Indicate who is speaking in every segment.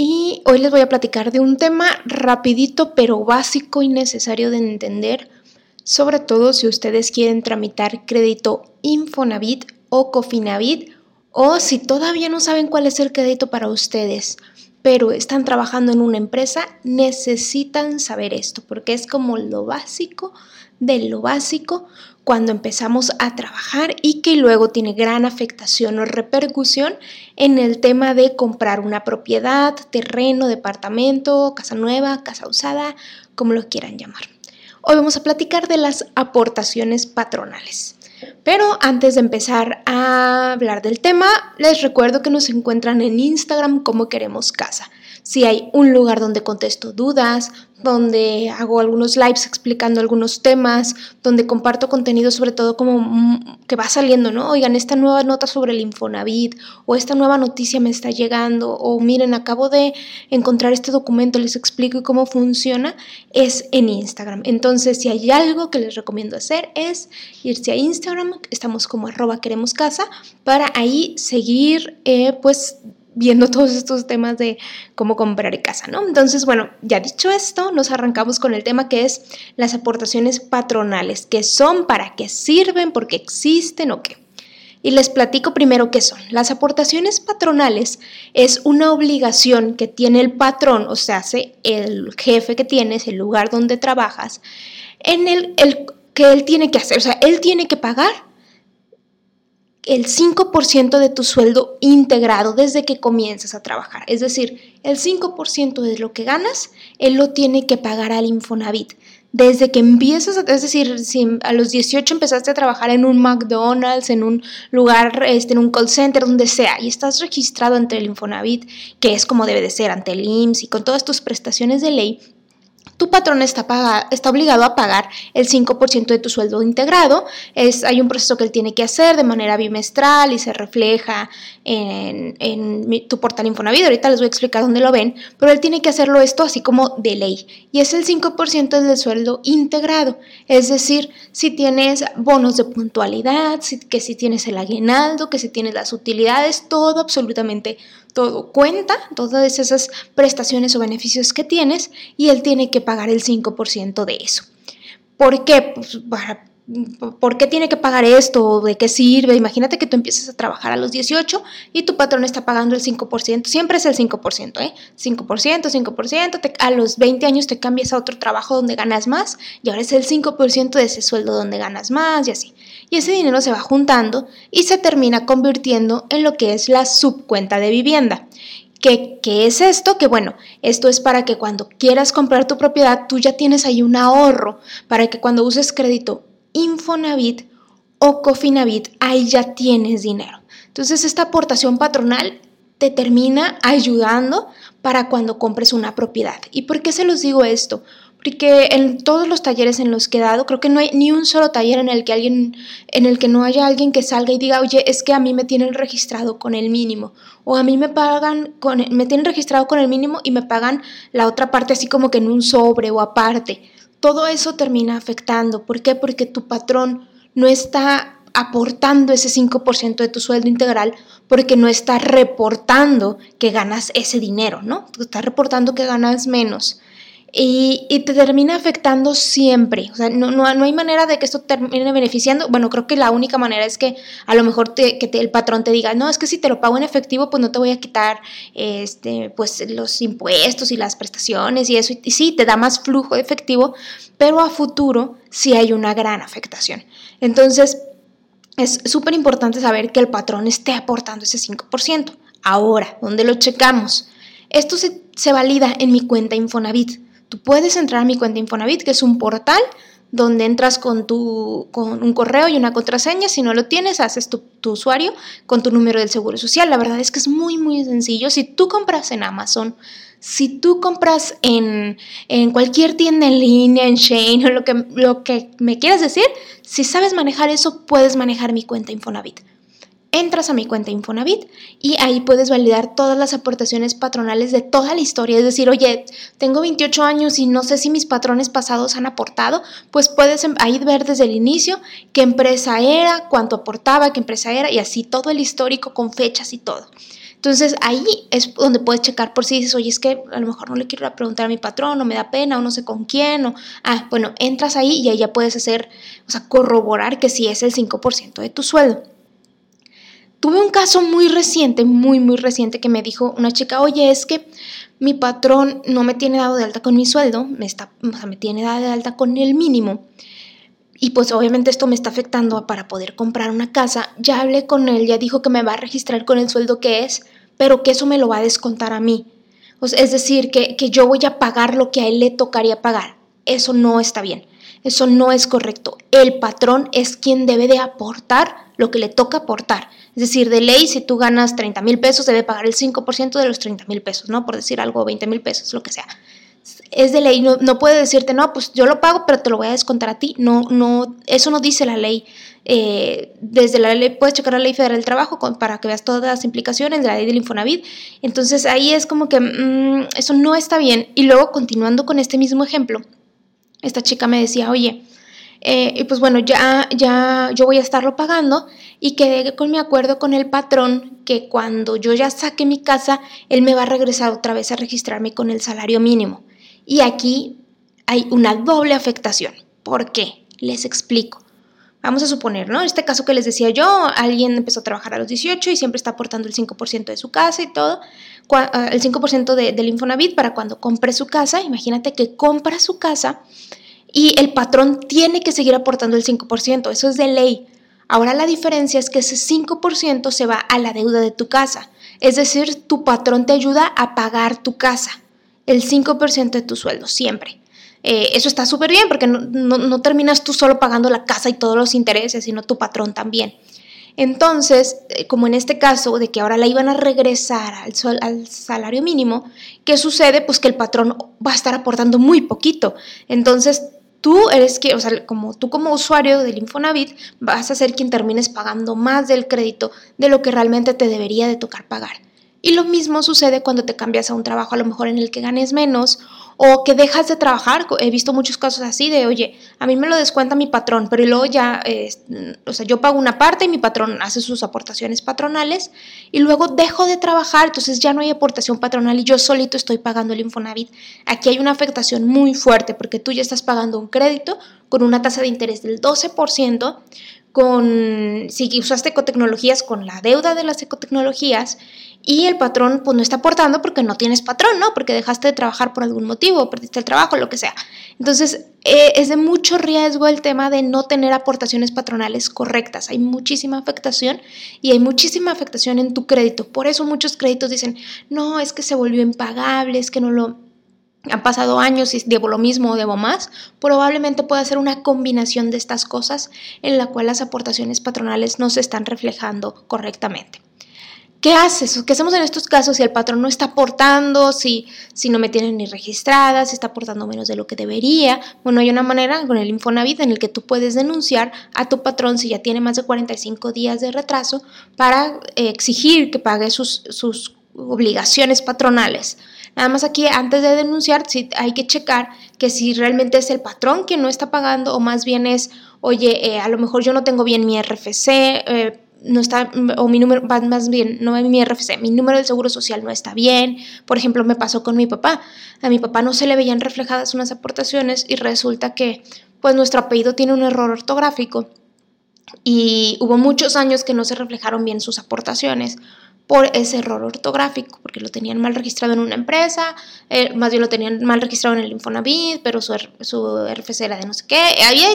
Speaker 1: Y hoy les voy a platicar de un tema rapidito pero básico y necesario de entender, sobre todo si ustedes quieren tramitar crédito Infonavit o Cofinavit o si todavía no saben cuál es el crédito para ustedes, pero están trabajando en una empresa, necesitan saber esto porque es como lo básico de lo básico cuando empezamos a trabajar y que luego tiene gran afectación o repercusión en el tema de comprar una propiedad, terreno, departamento, casa nueva, casa usada, como lo quieran llamar. Hoy vamos a platicar de las aportaciones patronales. Pero antes de empezar a hablar del tema, les recuerdo que nos encuentran en Instagram como queremos casa si hay un lugar donde contesto dudas, donde hago algunos lives explicando algunos temas, donde comparto contenido sobre todo como mm, que va saliendo, ¿no? Oigan, esta nueva nota sobre el Infonavit o esta nueva noticia me está llegando o miren, acabo de encontrar este documento, les explico cómo funciona, es en Instagram. Entonces, si hay algo que les recomiendo hacer es irse a Instagram, estamos como arroba queremos casa, para ahí seguir eh, pues viendo todos estos temas de cómo comprar casa, ¿no? Entonces, bueno, ya dicho esto, nos arrancamos con el tema que es las aportaciones patronales, qué son, para qué sirven, por qué existen o qué. Y les platico primero qué son. Las aportaciones patronales es una obligación que tiene el patrón, o sea, el jefe que tienes, el lugar donde trabajas, en el, el que él tiene que hacer, o sea, él tiene que pagar el 5% de tu sueldo integrado desde que comienzas a trabajar. Es decir, el 5% de lo que ganas, él lo tiene que pagar al Infonavit. Desde que empiezas, es decir, si a los 18 empezaste a trabajar en un McDonald's, en un lugar, este, en un call center, donde sea, y estás registrado ante el Infonavit, que es como debe de ser, ante el IMSS y con todas tus prestaciones de ley, tu patrón está, obligado a pagar el 5% de tu sueldo integrado. Hay un proceso que él tiene que hacer de manera bimestral y se refleja en, tu portal Infonavit. Ahorita les voy a explicar dónde lo ven, pero él tiene que hacerlo esto así como de ley. Y es el 5% del sueldo integrado. Es decir, si tienes bonos de puntualidad, que si tienes el aguinaldo, que si tienes las utilidades, todo absolutamente todo cuenta, todas esas prestaciones o beneficios que tienes y él tiene que pagar el 5% de eso. ¿Por qué? Pues ¿Por qué tiene que pagar esto? ¿De qué sirve? Imagínate que tú empiezas a trabajar a los 18 y tu patrón está pagando el 5%. Siempre es el 5%, ¿eh? 5%, 5%. a los 20 años te cambias a otro trabajo donde ganas más y ahora es el 5% de ese sueldo donde ganas más y así. Y ese dinero se va juntando y se termina convirtiendo en lo que es la subcuenta de vivienda. ¿Qué, ¿Qué, es esto? Que bueno, esto es para que cuando quieras comprar tu propiedad, tú ya tienes ahí un ahorro, para que cuando uses crédito Infonavit o Cofinavit, ahí ya tienes dinero. Entonces esta aportación patronal te termina ayudando para cuando compres una propiedad. ¿Y por qué se los digo esto? Porque en todos los talleres en los que he dado, creo que no hay ni un solo taller en el que alguien, en el que no haya alguien que salga y diga, oye, es que a mí me tienen registrado con el mínimo. O a mí me pagan con, me tienen registrado con el mínimo y me pagan la otra parte así como que en un sobre o aparte. Todo eso termina afectando. ¿Por qué? Porque tu patrón no está aportando ese 5% de tu sueldo integral porque no está reportando que ganas ese dinero, ¿no? Está reportando que ganas menos y, te termina afectando siempre. O sea, no, no, hay manera de que esto termine beneficiando. Bueno, creo que la única manera es que a lo mejor te, que el patrón te diga, no, es que si te lo pago en efectivo, pues no te voy a quitar este, pues, los impuestos y las prestaciones y eso. Y, sí, te da más flujo de efectivo, pero a futuro sí hay una gran afectación. Entonces, es súper importante saber que el patrón esté aportando ese 5%. Ahora, ¿dónde lo checamos? Esto se, se valida en mi cuenta Infonavit. Tú puedes entrar a mi cuenta Infonavit, que es un portal donde entras con, tu, con un correo y una contraseña. Si no lo tienes, haces tu, tu, usuario con tu número del Seguro Social. La verdad es que es muy, muy sencillo. Si tú compras en Amazon, si tú compras en, en cualquier tienda en línea, en Shane o lo que, lo que me quieras decir, si sabes manejar eso, puedes manejar mi cuenta Infonavit entras a mi cuenta Infonavit y ahí puedes validar todas las aportaciones patronales de toda la historia. Es decir, oye, tengo 28 años y no sé si mis patrones pasados han aportado, pues puedes em, ahí ver desde el inicio qué empresa era, cuánto aportaba, qué empresa era y así todo el histórico con fechas y todo. Entonces ahí es donde puedes checar por si dices, oye, es que a lo mejor no le quiero preguntar a mi patrón, o me da pena, o no sé con quién, o, ah, bueno, entras ahí y ahí ya puedes hacer, o sea, corroborar que sí es el 5% de tu sueldo. Tuve un caso muy reciente, muy, muy reciente, que me dijo una chica, oye, es que mi patrón no me tiene dado de alta con mi sueldo, me, está, o sea, me tiene dado de alta con el mínimo. Y pues obviamente esto me está afectando para poder comprar una casa. Ya hablé con él, ya dijo que me va a registrar con el sueldo que es, pero que eso me lo va a descontar a mí. es decir, que, que yo voy a pagar lo que a él le tocaría pagar. Eso no está bien. Eso no es correcto. El patrón es quien debe de aportar lo que le toca aportar. Es decir, de ley, si tú ganas 30 mil pesos, debe pagar el 5% de los 30 mil pesos, ¿no? Por decir algo, 20 mil pesos, lo que sea. Es de ley, no, puede decirte, no, pues yo lo pago, pero te lo voy a descontar a ti. No, no, eso no dice la ley. Eh, desde la ley, puedes checar la ley federal del trabajo para que veas todas las implicaciones de la ley del Infonavit. Entonces ahí es como que mm, eso no está bien. Y luego, continuando con este mismo ejemplo, esta chica me decía, oye, eh, y pues bueno, ya, ya yo voy a estarlo pagando y quedé con mi acuerdo con el patrón que cuando yo ya saque mi casa, él me va a regresar otra vez a registrarme con el salario mínimo. Y aquí hay una doble afectación. ¿Por qué? Les explico. Vamos a suponer, ¿no? Este caso que les decía yo, alguien empezó a trabajar a los 18 y siempre está aportando el 5% de su casa y todo, ah, el 5% del Infonavit para cuando compre su casa. Imagínate que compra su casa y el patrón tiene que seguir aportando el 5%, eso es de ley. Ahora la diferencia es que ese 5% se va a la deuda de tu casa, es decir, tu patrón te ayuda a pagar tu casa, el 5% de tu sueldo, siempre. Eh, eso está súper bien porque no, terminas tú solo pagando la casa y todos los intereses, sino tu patrón también. Entonces, eh, como en este caso de que ahora la iban a regresar al, al, salario mínimo, ¿qué sucede? Pues que el patrón va a estar aportando muy poquito. Entonces, tú eres que, o sea, como tú como usuario del Infonavit vas a ser quien termines pagando más del crédito de lo que realmente te debería de tocar pagar. Y lo mismo sucede cuando te cambias a un trabajo a lo mejor en el que ganes menos o que dejas de trabajar. He visto muchos casos así de, oye, a mí me lo descuenta mi patrón, pero luego ya, o sea, yo pago una parte y mi patrón hace sus aportaciones patronales y luego dejo de trabajar, entonces ya no hay aportación patronal y yo solito estoy pagando el Infonavit. Aquí hay una afectación muy fuerte porque tú ya estás pagando un crédito con una tasa de interés del 12%, con, si usaste ecotecnologías, con la deuda de las ecotecnologías y el patrón pues no está aportando porque no tienes patrón, ¿no? Porque dejaste de trabajar por algún motivo, perdiste el trabajo, lo que sea. Entonces, eh, es de mucho riesgo el tema de no tener aportaciones patronales correctas. Hay muchísima afectación y hay muchísima afectación en tu crédito. Por eso muchos créditos dicen, no, es que se volvió impagable, es que no lo... Han pasado años y debo lo mismo o debo más, probablemente pueda ser una combinación de estas cosas en la cual las aportaciones patronales no se están reflejando correctamente. ¿Qué haces? ¿Qué hacemos en estos casos si el patrón no está aportando, si, si no me tienen ni registrada, si está aportando menos de lo que debería? Bueno, hay una manera con el Infonavit en el que tú puedes denunciar a tu patrón si ya tiene más de 45 días de retraso para eh, exigir que pague sus, sus obligaciones patronales. Nada más aquí, antes de denunciar, sí, hay que checar que si realmente es el patrón quien no está pagando o más bien es, oye, eh, a lo mejor yo no tengo bien mi RFC, eh, no está, o mi número, más bien, no mi RFC, mi número del seguro social no está bien. Por ejemplo, me pasó con mi papá. A mi papá no se le veían reflejadas unas aportaciones y resulta que, pues, nuestro apellido tiene un error ortográfico y hubo muchos años que no se reflejaron bien sus aportaciones por ese error ortográfico, porque lo tenían mal registrado en una empresa, eh, más bien lo tenían mal registrado en el Infonavit, pero su, su RFC era de no sé qué. Había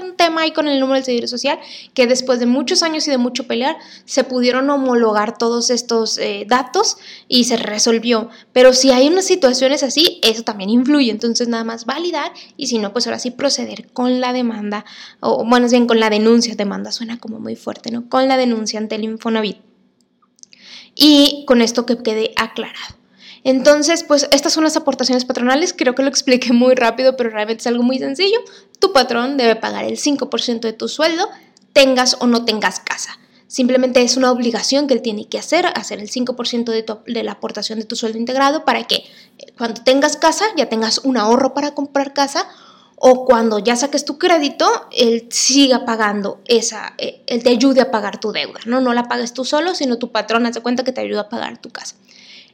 Speaker 1: un tema ahí con el número del seguro social que después de muchos años y de mucho pelear se pudieron homologar todos estos eh, datos y se resolvió. Pero si hay unas situaciones así, eso también influye. Entonces nada más validar y si no, pues ahora sí proceder con la demanda, o bueno, bien con la denuncia. Demanda suena como muy fuerte, ¿no? Con la denuncia ante el Infonavit y con esto que quede aclarado. Entonces, pues estas son las aportaciones patronales, creo que lo expliqué muy rápido, pero realmente es algo muy sencillo. Tu patrón debe pagar el 5% de tu sueldo, tengas o no tengas casa. Simplemente es una obligación que él tiene que hacer, hacer el 5% de, de, la aportación de tu sueldo integrado para que cuando tengas casa ya tengas un ahorro para comprar casa o cuando ya saques tu crédito, él siga pagando esa, eh, él te ayude a pagar tu deuda, ¿no? No la pagues tú solo, sino tu patrón hace cuenta que te ayuda a pagar tu casa.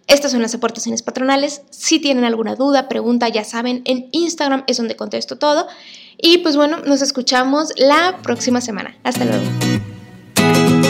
Speaker 1: Estas son las aportaciones patronales. Si tienen alguna duda, pregunta, ya saben, en Instagram es donde contesto todo. Y pues bueno, nos escuchamos la próxima semana. Hasta luego.